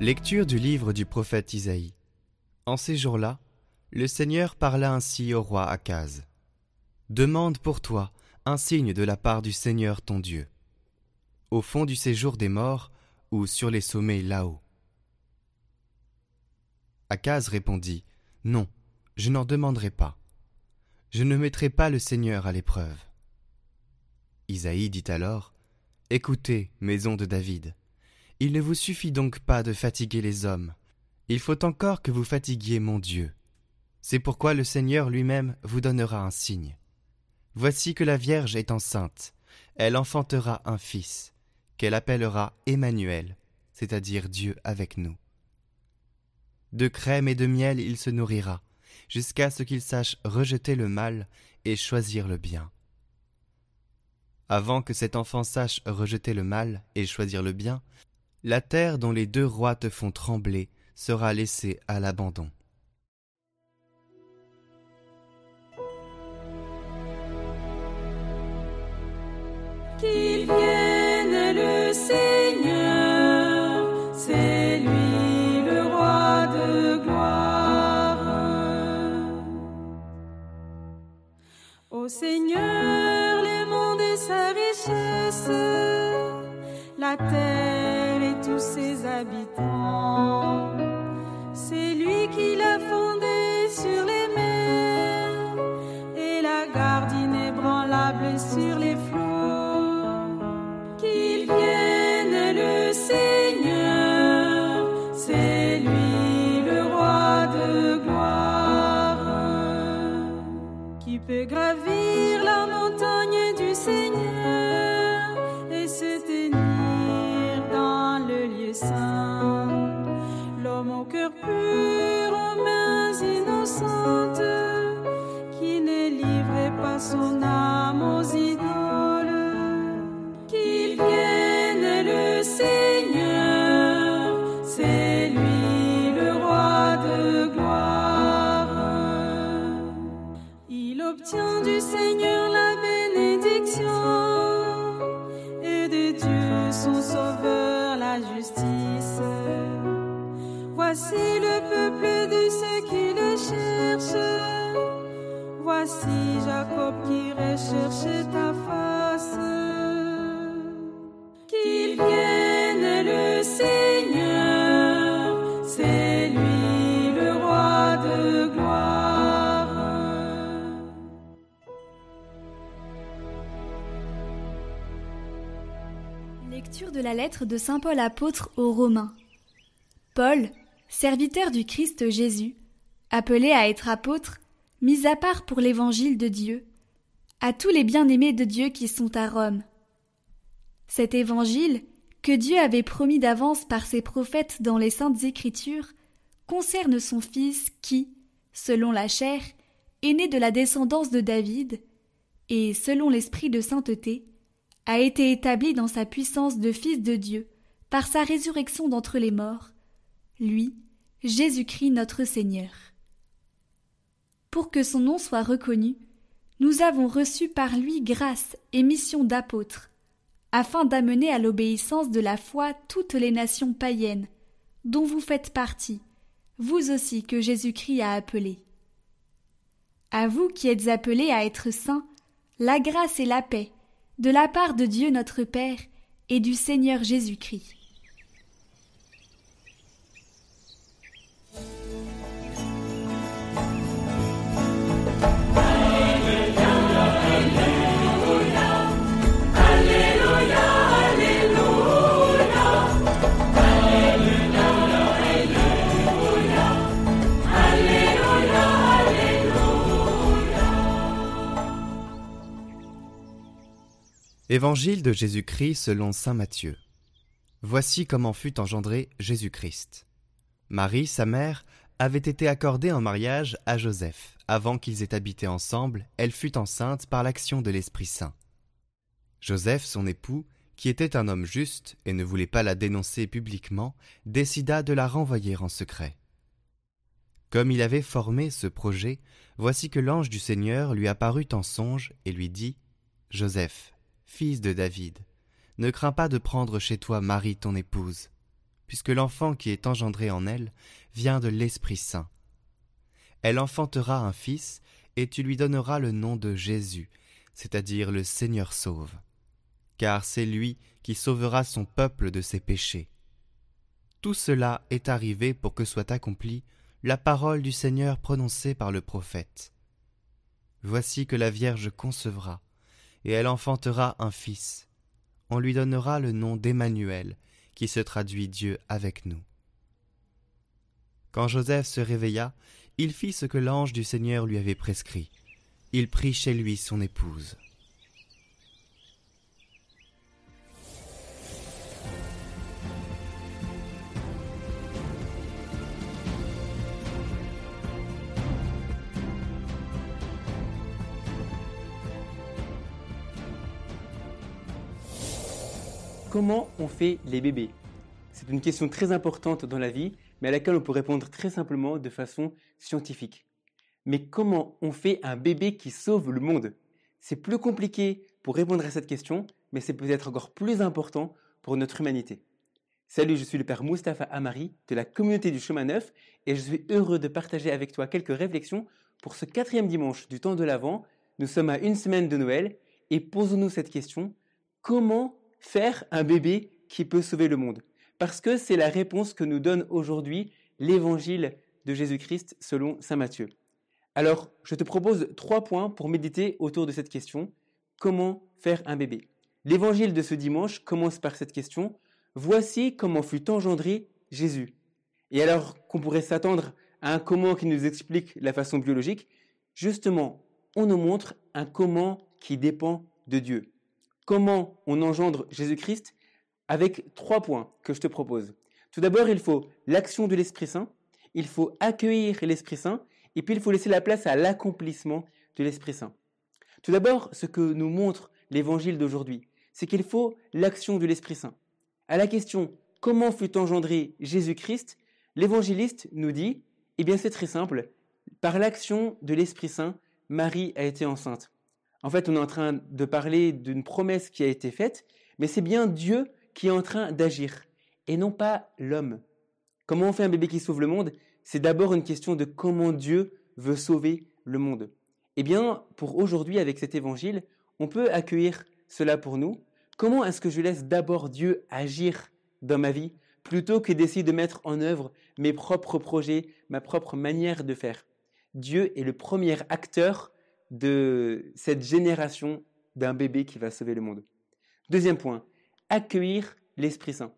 Lecture du livre du prophète Isaïe. En ces jours-là, le Seigneur parla ainsi au roi Akaz. Demande pour toi un signe de la part du Seigneur ton Dieu. Au fond du séjour des morts ou sur les sommets là-haut. Akaz répondit Non, je n'en demanderai pas. Je ne mettrai pas le Seigneur à l'épreuve. Isaïe dit alors Écoutez, maison de David, il ne vous suffit donc pas de fatiguer les hommes, il faut encore que vous fatiguiez mon Dieu. C'est pourquoi le Seigneur lui-même vous donnera un signe. Voici que la Vierge est enceinte, elle enfantera un fils, qu'elle appellera Emmanuel, c'est-à-dire Dieu avec nous. De crème et de miel il se nourrira, jusqu'à ce qu'il sache rejeter le mal et choisir le bien. Avant que cet enfant sache rejeter le mal et choisir le bien, la terre dont les deux rois te font trembler sera laissée à l'abandon. Sur les flots. Qu'il vienne le Seigneur, c'est lui le roi de gloire, qui peut gravir la montagne du Seigneur et se tenir dans le lieu saint. L'homme au cœur pur, aux mains innocentes, qui Qu'il vienne le Seigneur, c'est lui le roi de gloire. Il obtient du Seigneur la bénédiction et de Dieu son sauveur la justice. Voici le peuple de ceux qui le cherchent. Qui recherche ta face. Qu'il vienne le Seigneur, c'est lui le roi de gloire. Lecture de la lettre de Saint Paul apôtre aux Romains. Paul, serviteur du Christ Jésus, appelé à être apôtre, mis à part pour l'évangile de Dieu, à tous les bien-aimés de Dieu qui sont à Rome. Cet évangile, que Dieu avait promis d'avance par ses prophètes dans les saintes écritures, concerne son Fils qui, selon la chair, est né de la descendance de David, et, selon l'esprit de sainteté, a été établi dans sa puissance de Fils de Dieu par sa résurrection d'entre les morts, lui, Jésus-Christ notre Seigneur. Pour que son nom soit reconnu, nous avons reçu par lui grâce et mission d'apôtre, afin d'amener à l'obéissance de la foi toutes les nations païennes, dont vous faites partie, vous aussi que Jésus-Christ a appelés. À vous qui êtes appelés à être saints, la grâce et la paix, de la part de Dieu notre Père et du Seigneur Jésus-Christ. Évangile de Jésus-Christ selon Saint Matthieu. Voici comment fut engendré Jésus-Christ. Marie, sa mère, avait été accordée en mariage à Joseph. Avant qu'ils aient habité ensemble, elle fut enceinte par l'action de l'Esprit Saint. Joseph, son époux, qui était un homme juste et ne voulait pas la dénoncer publiquement, décida de la renvoyer en secret. Comme il avait formé ce projet, voici que l'ange du Seigneur lui apparut en songe et lui dit Joseph, fils de David, ne crains pas de prendre chez toi Marie ton épouse, puisque l'enfant qui est engendré en elle vient de l'Esprit Saint. Elle enfantera un fils, et tu lui donneras le nom de Jésus, c'est-à-dire le Seigneur sauve. Car c'est lui qui sauvera son peuple de ses péchés. Tout cela est arrivé pour que soit accomplie la parole du Seigneur prononcée par le prophète. Voici que la Vierge concevra, et elle enfantera un fils. On lui donnera le nom d'Emmanuel, qui se traduit Dieu avec nous. Quand Joseph se réveilla, il fit ce que l'ange du Seigneur lui avait prescrit. Il prit chez lui son épouse. Comment on fait les bébés? C'est une question très importante dans la vie, mais à laquelle on peut répondre très simplement de façon scientifique. Mais comment on fait un bébé qui sauve le monde? C'est plus compliqué pour répondre à cette question, mais c'est peut-être encore plus important pour notre humanité. Salut, je suis le père Mustapha Amari de la communauté du chemin neuf et je suis heureux de partager avec toi quelques réflexions pour ce quatrième dimanche du temps de l'Avent. Nous sommes à une semaine de Noël et posons-nous cette question. Comment faire un bébé qui peut sauver le monde Parce que c'est la réponse que nous donne aujourd'hui l'évangile de Jésus-Christ selon Saint Matthieu. Alors, je te propose trois points pour méditer autour de cette question. Comment faire un bébé? L'évangile de ce dimanche commence par cette question. Voici comment fut engendré Jésus. Et alors qu'on pourrait s'attendre à un comment qui nous explique la façon biologique, justement, on nous montre un comment qui dépend de Dieu comment on engendre Jésus-Christ avec trois points que je te propose. Tout d'abord, il faut l'action de l'Esprit Saint, il faut accueillir l'Esprit Saint, et puis il faut laisser la place à l'accomplissement de l'Esprit Saint. Tout d'abord, ce que nous montre l'évangile d'aujourd'hui, c'est qu'il faut l'action de l'Esprit Saint. À la question comment fut engendré Jésus-Christ, l'évangéliste nous dit, eh bien c'est très simple, par l'action de l'Esprit Saint, Marie a été enceinte. En fait, on est en train de parler d'une promesse qui a été faite, mais c'est bien Dieu qui est en train d'agir, et non pas l'homme. Comment on fait un bébé qui sauve le monde? C'est d'abord une question de comment Dieu veut sauver le monde. Eh bien, pour aujourd'hui, avec cet évangile, on peut accueillir cela pour nous. Comment est-ce que je laisse d'abord Dieu agir dans ma vie plutôt que d'essayer de mettre en œuvre mes propres projets, ma propre manière de faire? Dieu est le premier acteur de cette génération d'un bébé qui va sauver le monde. Deuxième point, accueillir l'Esprit Saint.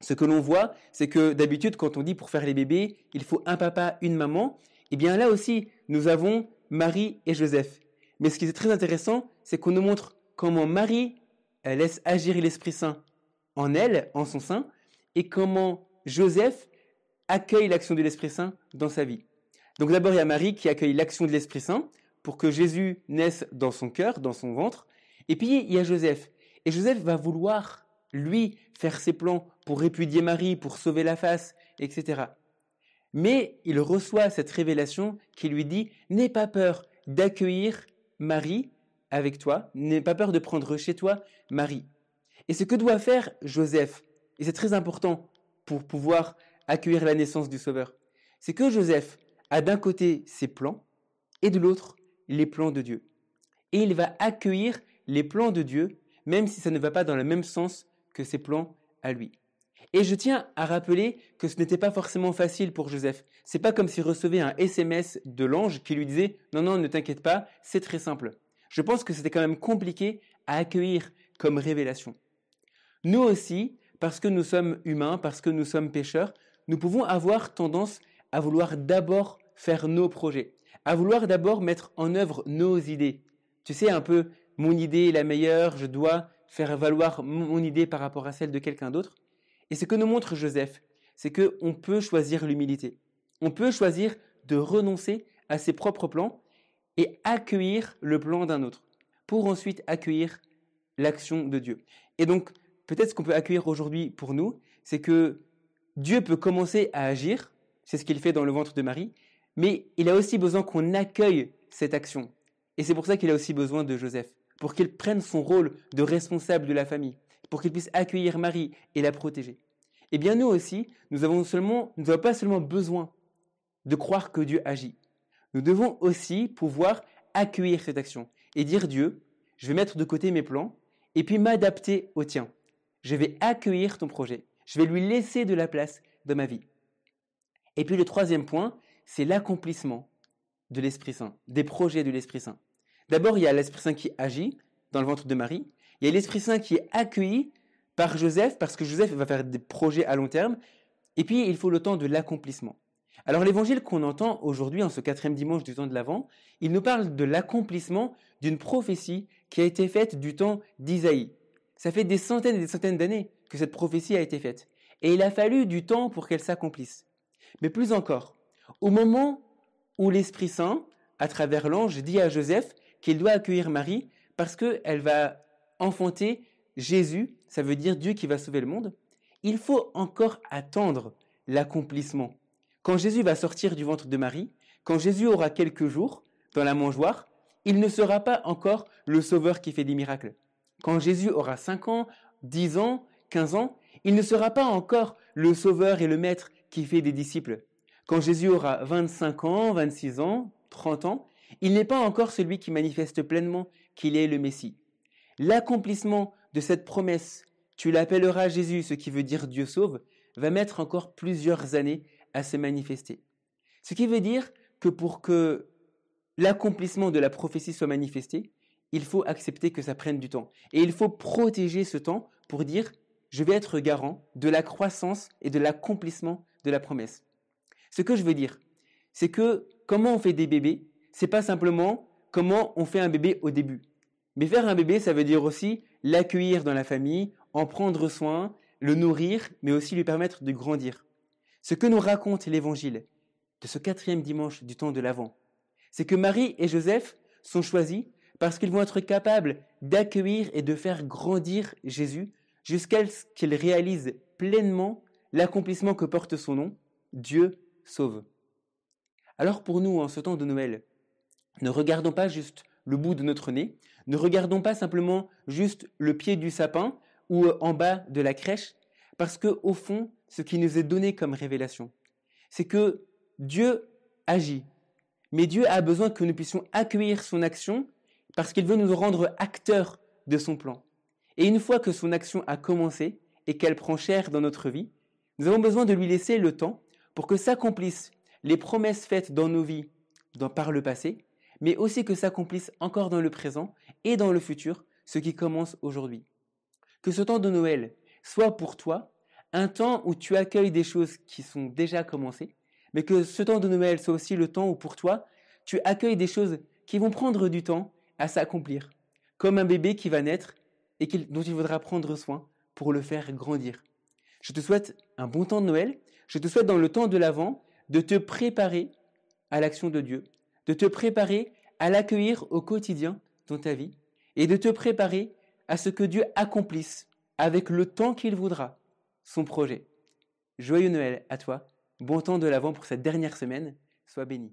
Ce que l'on voit, c'est que d'habitude, quand on dit pour faire les bébés, il faut un papa, une maman, eh bien là aussi, nous avons Marie et Joseph. Mais ce qui est très intéressant, c'est qu'on nous montre comment Marie laisse agir l'Esprit Saint en elle, en son sein, et comment Joseph accueille l'action de l'Esprit Saint dans sa vie. Donc d'abord, il y a Marie qui accueille l'action de l'Esprit Saint pour que Jésus naisse dans son cœur, dans son ventre. Et puis il y a Joseph. Et Joseph va vouloir, lui, faire ses plans pour répudier Marie, pour sauver la face, etc. Mais il reçoit cette révélation qui lui dit, n'aie pas peur d'accueillir Marie avec toi, n'aie pas peur de prendre chez toi Marie. Et ce que doit faire Joseph, et c'est très important pour pouvoir accueillir la naissance du Sauveur, c'est que Joseph a d'un côté ses plans et de l'autre les plans de Dieu. Et il va accueillir les plans de Dieu, même si ça ne va pas dans le même sens que ses plans à lui. Et je tiens à rappeler que ce n'était pas forcément facile pour Joseph. C'est pas comme s'il recevait un SMS de l'ange qui lui disait non non ne t'inquiète pas, c'est très simple. Je pense que c'était quand même compliqué à accueillir comme révélation. Nous aussi, parce que nous sommes humains, parce que nous sommes pécheurs, nous pouvons avoir tendance à vouloir d'abord faire nos projets à vouloir d'abord mettre en œuvre nos idées. Tu sais, un peu, mon idée est la meilleure, je dois faire valoir mon idée par rapport à celle de quelqu'un d'autre. Et ce que nous montre Joseph, c'est qu'on peut choisir l'humilité. On peut choisir de renoncer à ses propres plans et accueillir le plan d'un autre, pour ensuite accueillir l'action de Dieu. Et donc, peut-être ce qu'on peut accueillir aujourd'hui pour nous, c'est que Dieu peut commencer à agir, c'est ce qu'il fait dans le ventre de Marie, mais il a aussi besoin qu'on accueille cette action. Et c'est pour ça qu'il a aussi besoin de Joseph, pour qu'il prenne son rôle de responsable de la famille, pour qu'il puisse accueillir Marie et la protéger. Eh bien nous aussi, nous avons seulement, nous n'avons pas seulement besoin de croire que Dieu agit. Nous devons aussi pouvoir accueillir cette action et dire Dieu, je vais mettre de côté mes plans et puis m'adapter au tien. Je vais accueillir ton projet. Je vais lui laisser de la place dans ma vie. Et puis le troisième point, c'est l'accomplissement de l'Esprit Saint, des projets de l'Esprit Saint. D'abord, il y a l'Esprit Saint qui agit dans le ventre de Marie. Il y a l'Esprit Saint qui est accueilli par Joseph, parce que Joseph va faire des projets à long terme. Et puis, il faut le temps de l'accomplissement. Alors, l'évangile qu'on entend aujourd'hui, en ce quatrième dimanche du temps de l'Avent, il nous parle de l'accomplissement d'une prophétie qui a été faite du temps d'Isaïe. Ça fait des centaines et des centaines d'années que cette prophétie a été faite. Et il a fallu du temps pour qu'elle s'accomplisse. Mais plus encore, au moment où l'Esprit Saint, à travers l'ange, dit à Joseph qu'il doit accueillir Marie parce qu'elle va enfanter Jésus, ça veut dire Dieu qui va sauver le monde, il faut encore attendre l'accomplissement. Quand Jésus va sortir du ventre de Marie, quand Jésus aura quelques jours dans la mangeoire, il ne sera pas encore le sauveur qui fait des miracles. Quand Jésus aura 5 ans, 10 ans, 15 ans, il ne sera pas encore le sauveur et le maître qui fait des disciples. Quand Jésus aura 25 ans, 26 ans, 30 ans, il n'est pas encore celui qui manifeste pleinement qu'il est le Messie. L'accomplissement de cette promesse, tu l'appelleras Jésus, ce qui veut dire Dieu sauve, va mettre encore plusieurs années à se manifester. Ce qui veut dire que pour que l'accomplissement de la prophétie soit manifesté, il faut accepter que ça prenne du temps. Et il faut protéger ce temps pour dire, je vais être garant de la croissance et de l'accomplissement de la promesse. Ce que je veux dire, c'est que comment on fait des bébés, c'est pas simplement comment on fait un bébé au début. Mais faire un bébé, ça veut dire aussi l'accueillir dans la famille, en prendre soin, le nourrir, mais aussi lui permettre de grandir. Ce que nous raconte l'évangile de ce quatrième dimanche du temps de l'Avent, c'est que Marie et Joseph sont choisis parce qu'ils vont être capables d'accueillir et de faire grandir Jésus jusqu'à ce qu'il réalise pleinement l'accomplissement que porte son nom, Dieu sauve. Alors pour nous, en ce temps de Noël, ne regardons pas juste le bout de notre nez, ne regardons pas simplement juste le pied du sapin ou en bas de la crèche, parce que au fond, ce qui nous est donné comme révélation, c'est que Dieu agit, mais Dieu a besoin que nous puissions accueillir son action parce qu'il veut nous rendre acteurs de son plan. Et une fois que son action a commencé et qu'elle prend chair dans notre vie, nous avons besoin de lui laisser le temps pour que s'accomplissent les promesses faites dans nos vies par le passé, mais aussi que s'accomplisse encore dans le présent et dans le futur ce qui commence aujourd'hui. Que ce temps de Noël soit pour toi un temps où tu accueilles des choses qui sont déjà commencées, mais que ce temps de Noël soit aussi le temps où pour toi tu accueilles des choses qui vont prendre du temps à s'accomplir, comme un bébé qui va naître et dont il faudra prendre soin pour le faire grandir. Je te souhaite un bon temps de Noël, je te souhaite dans le temps de l'Avent de te préparer à l'action de Dieu, de te préparer à l'accueillir au quotidien dans ta vie et de te préparer à ce que Dieu accomplisse avec le temps qu'il voudra son projet. Joyeux Noël à toi, bon temps de l'Avent pour cette dernière semaine, sois béni.